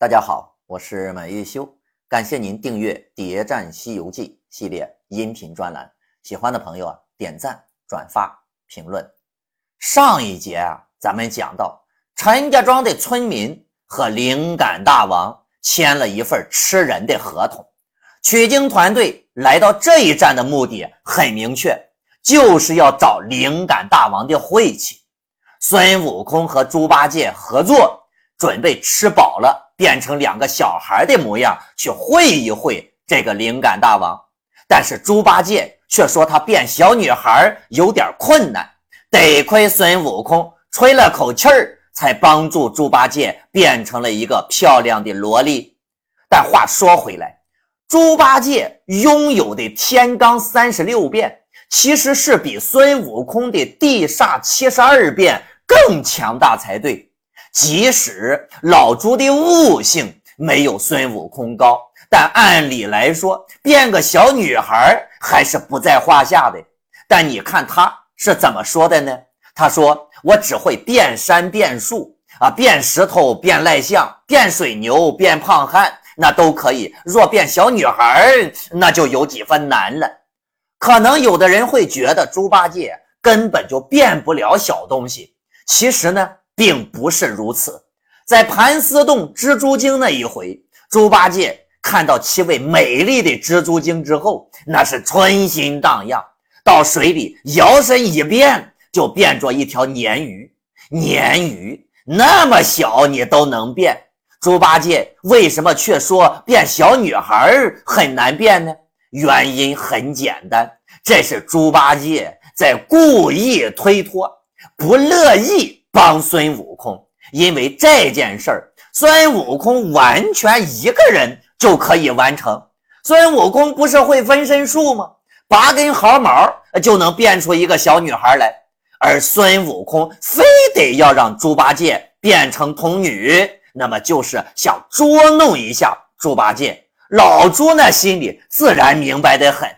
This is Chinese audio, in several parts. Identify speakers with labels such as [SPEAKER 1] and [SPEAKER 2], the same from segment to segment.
[SPEAKER 1] 大家好，我是满月修，感谢您订阅《谍战西游记》系列音频专栏。喜欢的朋友啊，点赞、转发、评论。上一节啊，咱们讲到陈家庄的村民和灵感大王签了一份吃人的合同。取经团队来到这一站的目的很明确，就是要找灵感大王的晦气。孙悟空和猪八戒合作，准备吃饱了。变成两个小孩的模样去会一会这个灵感大王，但是猪八戒却说他变小女孩有点困难，得亏孙悟空吹了口气儿，才帮助猪八戒变成了一个漂亮的萝莉。但话说回来，猪八戒拥有的天罡三十六变，其实是比孙悟空的地煞七十二变更强大才对。即使老猪的悟性没有孙悟空高，但按理来说变个小女孩还是不在话下的。但你看他是怎么说的呢？他说：“我只会变山变树啊，变石头变赖象，变水牛变胖汉，那都可以。若变小女孩，那就有几分难了。可能有的人会觉得猪八戒根本就变不了小东西。其实呢？”并不是如此，在盘丝洞蜘蛛精那一回，猪八戒看到七位美丽的蜘蛛精之后，那是春心荡漾，到水里摇身一变，就变作一条鲶鱼。鲶鱼那么小，你都能变，猪八戒为什么却说变小女孩很难变呢？原因很简单，这是猪八戒在故意推脱，不乐意。帮孙悟空，因为这件事儿，孙悟空完全一个人就可以完成。孙悟空不是会分身术吗？拔根毫毛就能变出一个小女孩来，而孙悟空非得要让猪八戒变成童女，那么就是想捉弄一下猪八戒。老猪那心里自然明白得很。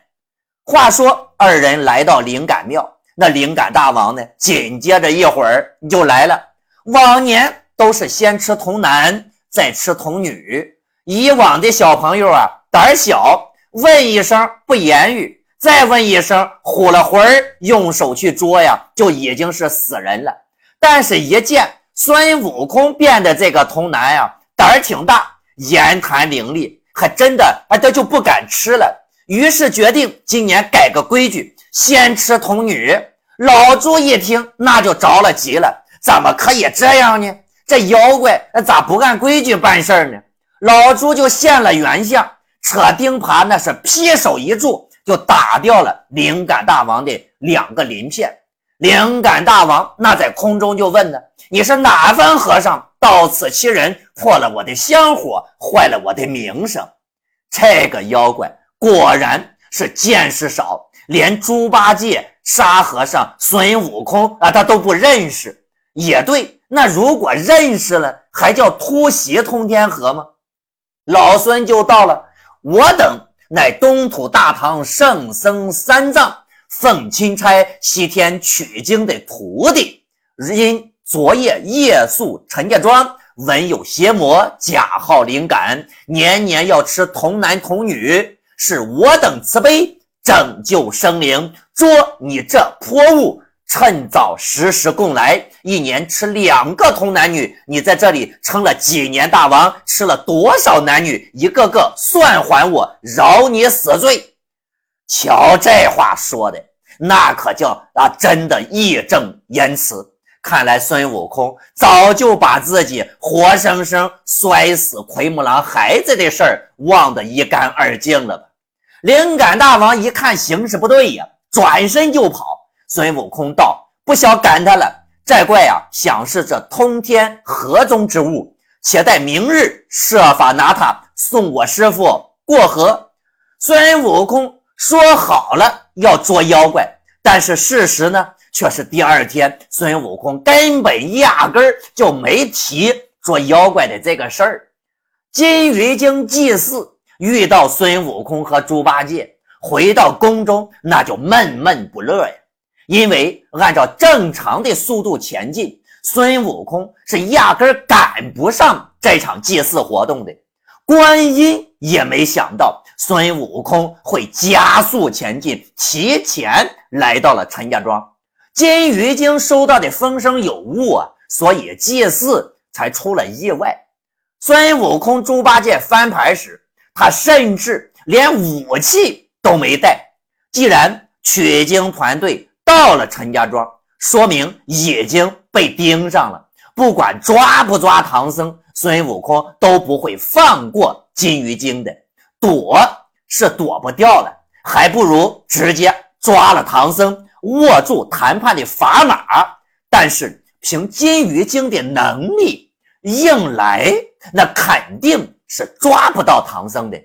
[SPEAKER 1] 话说，二人来到灵感庙。那灵感大王呢？紧接着一会儿就来了。往年都是先吃童男，再吃童女。以往的小朋友啊，胆小，问一声不言语，再问一声呼了魂儿，用手去捉呀，就已经是死人了。但是，一见孙悟空变的这个童男呀，胆儿挺大，言谈伶俐，还真的啊，他就不敢吃了。于是决定今年改个规矩。先吃童女，老猪一听那就着了急了，怎么可以这样呢？这妖怪那咋不按规矩办事呢？老猪就现了原相，扯钉耙那是劈手一柱，就打掉了灵感大王的两个鳞片。灵感大王那在空中就问呢：“你是哪番和尚到此欺人，破了我的香火，坏了我的名声？”这个妖怪果然是见识少。连猪八戒、沙和尚、孙悟空啊，他都不认识。也对，那如果认识了，还叫突袭通天河吗？老孙就到了，我等乃东土大唐圣僧三藏奉钦差西天取经的徒弟，因昨夜夜宿陈家庄，闻有邪魔假号灵感，年年要吃童男童女，是我等慈悲。拯救生灵，捉你这泼物，趁早时时供来，一年吃两个童男女。你在这里称了几年大王，吃了多少男女？一个个算还我，饶你死罪。瞧这话说的，那可叫啊，真的义正言辞。看来孙悟空早就把自己活生生摔死奎木狼孩子的事儿忘得一干二净了吧？灵感大王一看形势不对呀，转身就跑。孙悟空道：“不想赶他了，这怪呀，想是这通天河中之物，且待明日设法拿他送我师傅过河。”孙悟空说好了要捉妖怪，但是事实呢，却是第二天孙悟空根本压根儿就没提捉妖怪的这个事儿。金鱼精祭祀。遇到孙悟空和猪八戒，回到宫中那就闷闷不乐呀。因为按照正常的速度前进，孙悟空是压根赶不上这场祭祀活动的。观音也没想到孙悟空会加速前进，提前来到了陈家庄。金鱼精收到的风声有误啊，所以祭祀才出了意外。孙悟空、猪八戒翻牌时，他甚至连武器都没带。既然取经团队到了陈家庄，说明已经被盯上了。不管抓不抓唐僧，孙悟空都不会放过金鱼精的。躲是躲不掉了，还不如直接抓了唐僧，握住谈判的砝码。但是凭金鱼精的能力，硬来那肯定是抓不到唐僧的。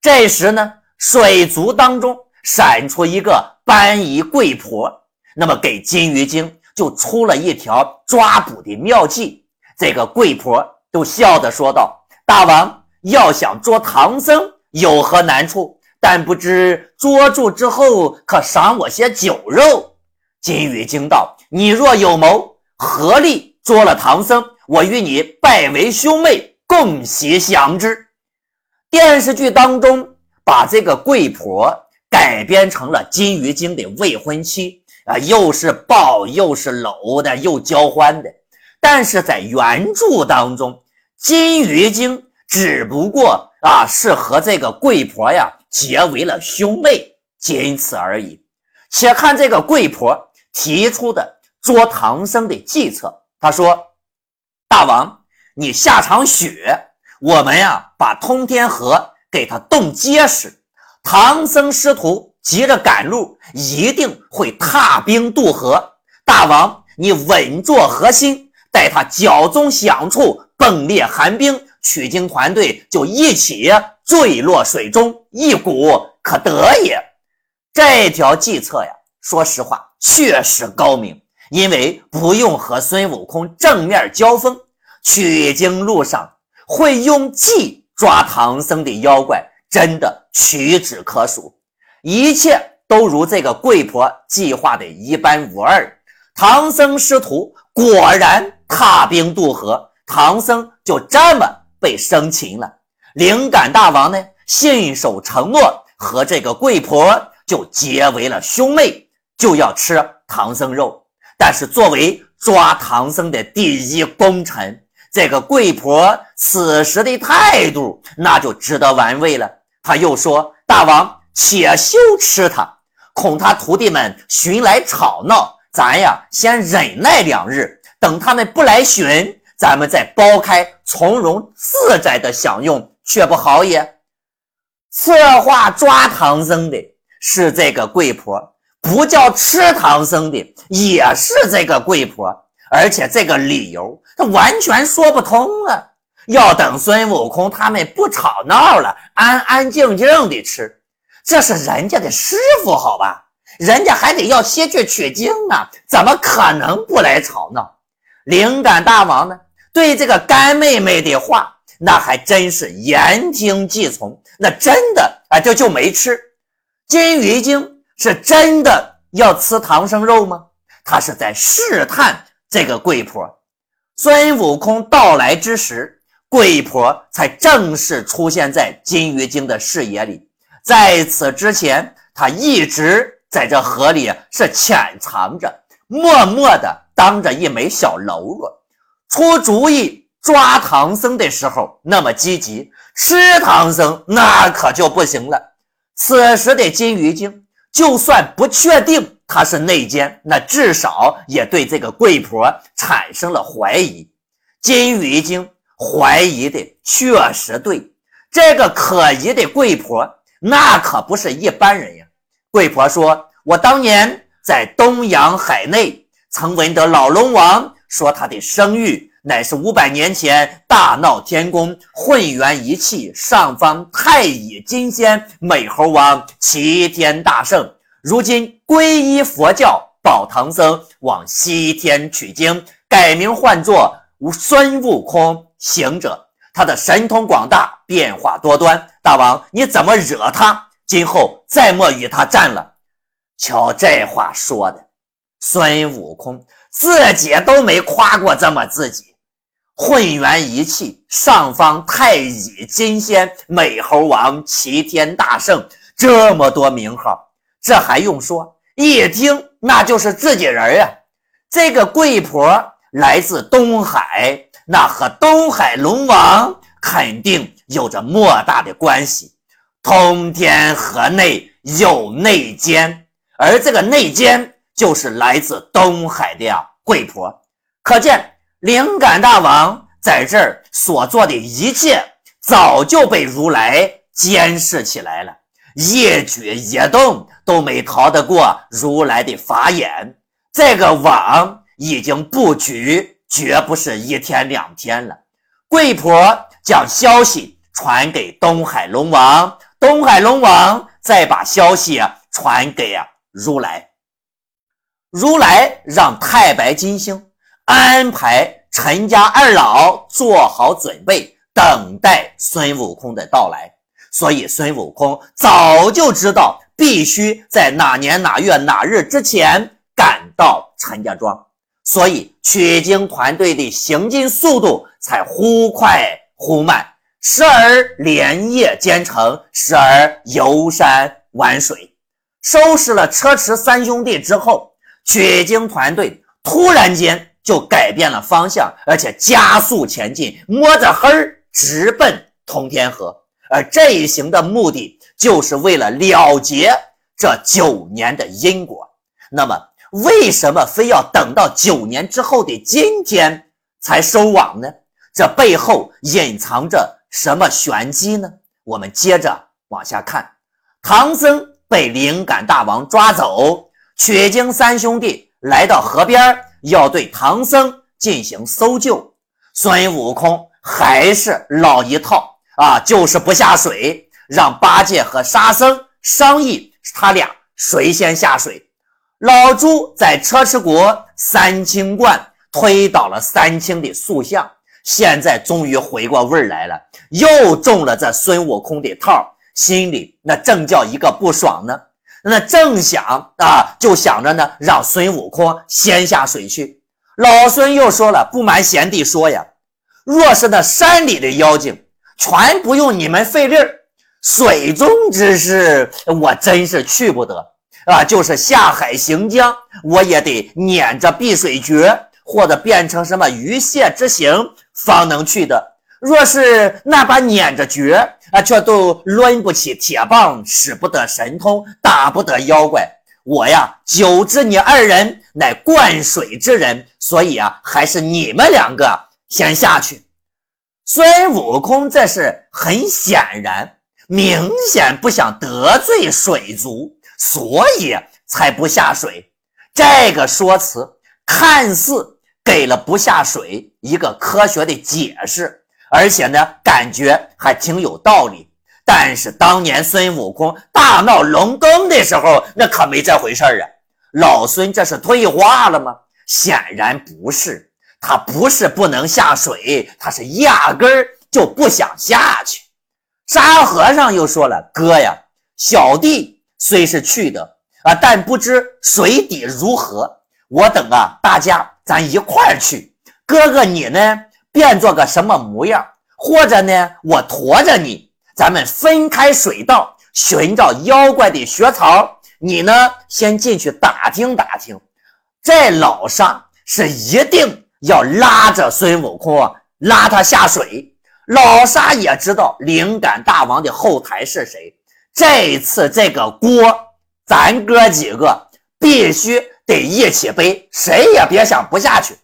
[SPEAKER 1] 这时呢，水族当中。闪出一个斑衣贵婆，那么给金鱼精就出了一条抓捕的妙计。这个贵婆都笑着说道：“大王要想捉唐僧，有何难处？但不知捉住之后，可赏我些酒肉。”金鱼精道：“你若有谋，合力捉了唐僧，我与你拜为兄妹，共席享之。”电视剧当中把这个贵婆。改编成了金鱼精的未婚妻啊，又是抱又是搂的，又交欢的。但是在原著当中，金鱼精只不过啊是和这个贵婆呀结为了兄妹，仅此而已。且看这个贵婆提出的捉唐僧的计策，他说：“大王，你下场雪，我们呀把通天河给它冻结实。”唐僧师徒急着赶路，一定会踏冰渡河。大王，你稳坐核心，待他脚中响处迸裂寒冰，取经团队就一起坠落水中，一鼓可得也。这条计策呀，说实话确实高明，因为不用和孙悟空正面交锋，取经路上会用计抓唐僧的妖怪。真的屈指可数，一切都如这个贵婆计划的一般无二。唐僧师徒果然踏冰渡河，唐僧就这么被生擒了。灵感大王呢，信守承诺，和这个贵婆就结为了兄妹，就要吃唐僧肉。但是作为抓唐僧的第一功臣，这个贵婆此时的态度，那就值得玩味了。他又说：“大王，且休吃他，恐他徒弟们寻来吵闹，咱呀先忍耐两日，等他们不来寻，咱们再剥开，从容自在的享用，却不好也。”策划抓唐僧的是这个贵婆，不叫吃唐僧的也是这个贵婆，而且这个理由他完全说不通啊。要等孙悟空他们不吵闹了，安安静静的吃，这是人家的师傅，好吧？人家还得要先去取经呢，怎么可能不来吵闹？灵感大王呢？对这个干妹妹的话，那还真是言听计从，那真的啊，就就没吃。金鱼精是真的要吃唐僧肉吗？他是在试探这个贵婆。孙悟空到来之时。贵婆才正式出现在金鱼精的视野里，在此之前，她一直在这河里是潜藏着，默默的当着一枚小喽啰。出主意抓唐僧的时候那么积极，吃唐僧那可就不行了。此时的金鱼精，就算不确定他是内奸，那至少也对这个贵婆产生了怀疑。金鱼精。怀疑的确实对，这个可疑的贵婆那可不是一般人呀。贵婆说：“我当年在东洋海内，曾闻得老龙王说他的声誉乃是五百年前大闹天宫，混元一气，上方太乙金仙美猴王齐天大圣，如今皈依佛教，保唐僧往西天取经，改名唤作孙悟空。”行者，他的神通广大，变化多端。大王，你怎么惹他？今后再莫与他战了。瞧这话说的，孙悟空自己都没夸过这么自己。混元一气，上方太乙金仙、美猴王、齐天大圣，这么多名号，这还用说？一听那就是自己人呀。这个贵婆来自东海，那和东海龙王肯定有着莫大的关系。通天河内有内奸，而这个内奸就是来自东海的呀贵婆。可见灵感大王在这儿所做的一切，早就被如来监视起来了，一举一动都没逃得过如来的法眼。这个网已经布局，绝不是一天两天了。贵婆将消息传给东海龙王，东海龙王再把消息传给啊如来。如来让太白金星安排陈家二老做好准备，等待孙悟空的到来。所以孙悟空早就知道，必须在哪年哪月哪日之前。赶到陈家庄，所以取经团队的行进速度才忽快忽慢，时而连夜兼程，时而游山玩水。收拾了车迟三兄弟之后，取经团队突然间就改变了方向，而且加速前进，摸着黑儿直奔通天河。而这一行的目的，就是为了了结这九年的因果。那么。为什么非要等到九年之后的今天才收网呢？这背后隐藏着什么玄机呢？我们接着往下看。唐僧被灵感大王抓走，取经三兄弟来到河边，要对唐僧进行搜救。孙悟空还是老一套啊，就是不下水，让八戒和沙僧商议，他俩谁先下水。老朱在车迟国三清观推倒了三清的塑像，现在终于回过味儿来了，又中了这孙悟空的套，心里那正叫一个不爽呢。那正想啊，就想着呢，让孙悟空先下水去。老孙又说了，不瞒贤弟说呀，若是那山里的妖精，全不用你们费力儿；水中之事，我真是去不得。啊，就是下海行江，我也得撵着碧水诀，或者变成什么鱼蟹之形，方能去的。若是那把撵着诀啊，却都抡不起铁棒，使不得神通，打不得妖怪。我呀，久知你二人乃灌水之人，所以啊，还是你们两个先下去。孙悟空这是很显然，明显不想得罪水族。所以才不下水，这个说辞看似给了不下水一个科学的解释，而且呢，感觉还挺有道理。但是当年孙悟空大闹龙宫的时候，那可没这回事儿啊！老孙这是退化了吗？显然不是，他不是不能下水，他是压根儿就不想下去。沙和尚又说了：“哥呀，小弟。”虽是去的啊，但不知水底如何。我等啊，大家咱一块儿去。哥哥你呢，变做个什么模样？或者呢，我驮着你，咱们分开水道寻找妖怪的穴槽。你呢，先进去打听打听。这老沙是一定要拉着孙悟空啊，拉他下水。老沙也知道灵感大王的后台是谁。这次这个锅，咱哥几个必须得一起背，谁也别想不下去。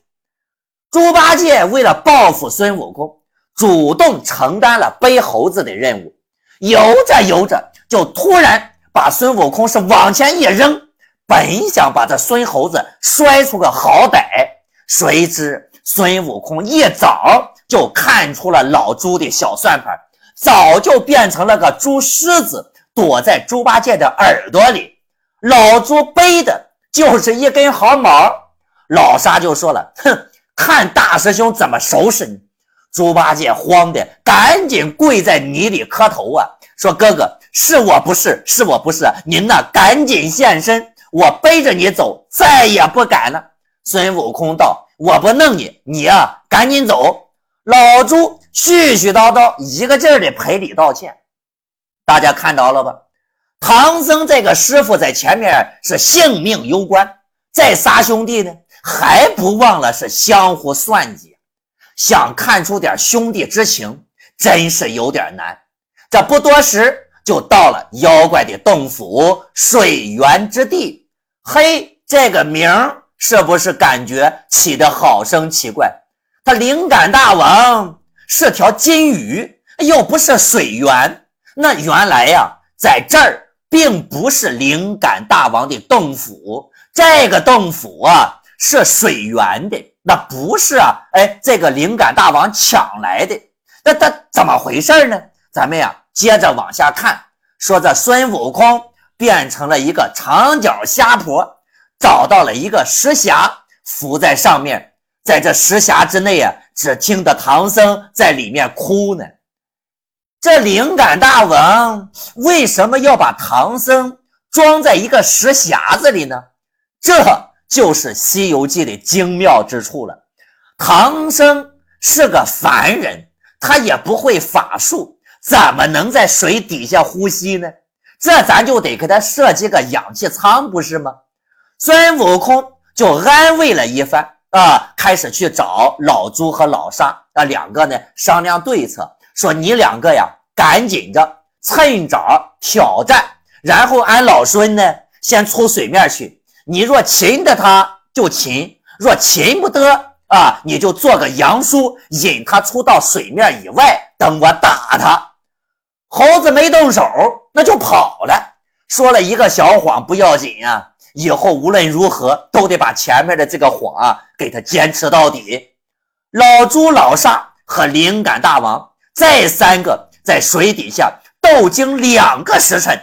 [SPEAKER 1] 猪八戒为了报复孙悟空，主动承担了背猴子的任务。游着游着，就突然把孙悟空是往前一扔，本想把这孙猴子摔出个好歹，谁知孙悟空一早就看出了老猪的小算盘，早就变成了个猪狮子。躲在猪八戒的耳朵里，老猪背的就是一根毫毛。老沙就说了：“哼，看大师兄怎么收拾你！”猪八戒慌的赶紧跪在泥里磕头啊，说：“哥哥，是我不是，是我不是，您呐，赶紧现身，我背着你。走，再也不敢了。”孙悟空道：“我不弄你，你呀，赶紧走。”老朱絮絮叨叨，一个劲儿的赔礼道歉。大家看着了吧？唐僧这个师傅在前面是性命攸关，这仨兄弟呢还不忘了是相互算计，想看出点兄弟之情，真是有点难。这不多时就到了妖怪的洞府水源之地。嘿，这个名儿是不是感觉起的好生奇怪？他灵感大王是条金鱼，又不是水源，那原来呀，在这儿。并不是灵感大王的洞府，这个洞府啊是水源的，那不是啊？哎，这个灵感大王抢来的，那他怎么回事呢？咱们呀接着往下看，说这孙悟空变成了一个长脚虾婆，找到了一个石匣，浮在上面，在这石匣之内啊，只听得唐僧在里面哭呢。这灵感大王为什么要把唐僧装在一个石匣子里呢？这就是《西游记》的精妙之处了。唐僧是个凡人，他也不会法术，怎么能在水底下呼吸呢？这咱就得给他设计个氧气舱，不是吗？孙悟空就安慰了一番啊，开始去找老朱和老沙啊两个呢商量对策。说你两个呀，赶紧着趁早挑战，然后俺老孙呢先出水面去。你若擒得他，就擒；若擒不得啊，你就做个杨叔，引他出到水面以外，等我打他。猴子没动手，那就跑了。说了一个小谎不要紧啊，以后无论如何都得把前面的这个谎啊给他坚持到底。老朱、老沙和灵感大王。这三个在水底下斗经两个时辰，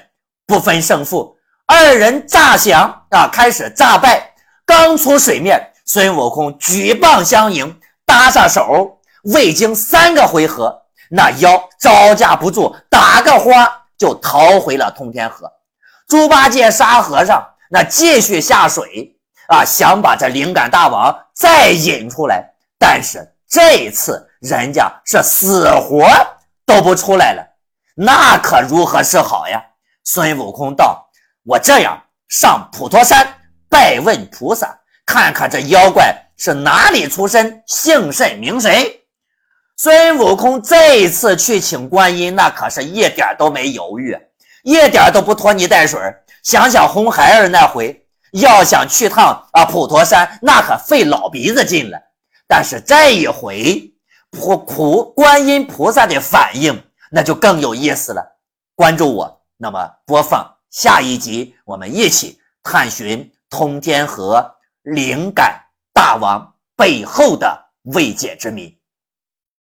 [SPEAKER 1] 不分胜负。二人诈降啊，开始诈败。刚出水面，孙悟空举棒相迎，搭上手。未经三个回合，那妖招架不住，打个花就逃回了通天河。猪八戒、沙和尚那继续下水啊，想把这灵感大王再引出来，但是这次。人家是死活都不出来了，那可如何是好呀？孙悟空道：“我这样上普陀山拜问菩萨，看看这妖怪是哪里出身，姓甚名谁。”孙悟空这一次去请观音，那可是一点都没犹豫，一点都不拖泥带水。想想红孩儿那回，要想去趟啊普陀山，那可费老鼻子劲了。但是这一回，普苦观音菩萨的反应，那就更有意思了。关注我，那么播放下一集，我们一起探寻通天河灵感大王背后的未解之谜。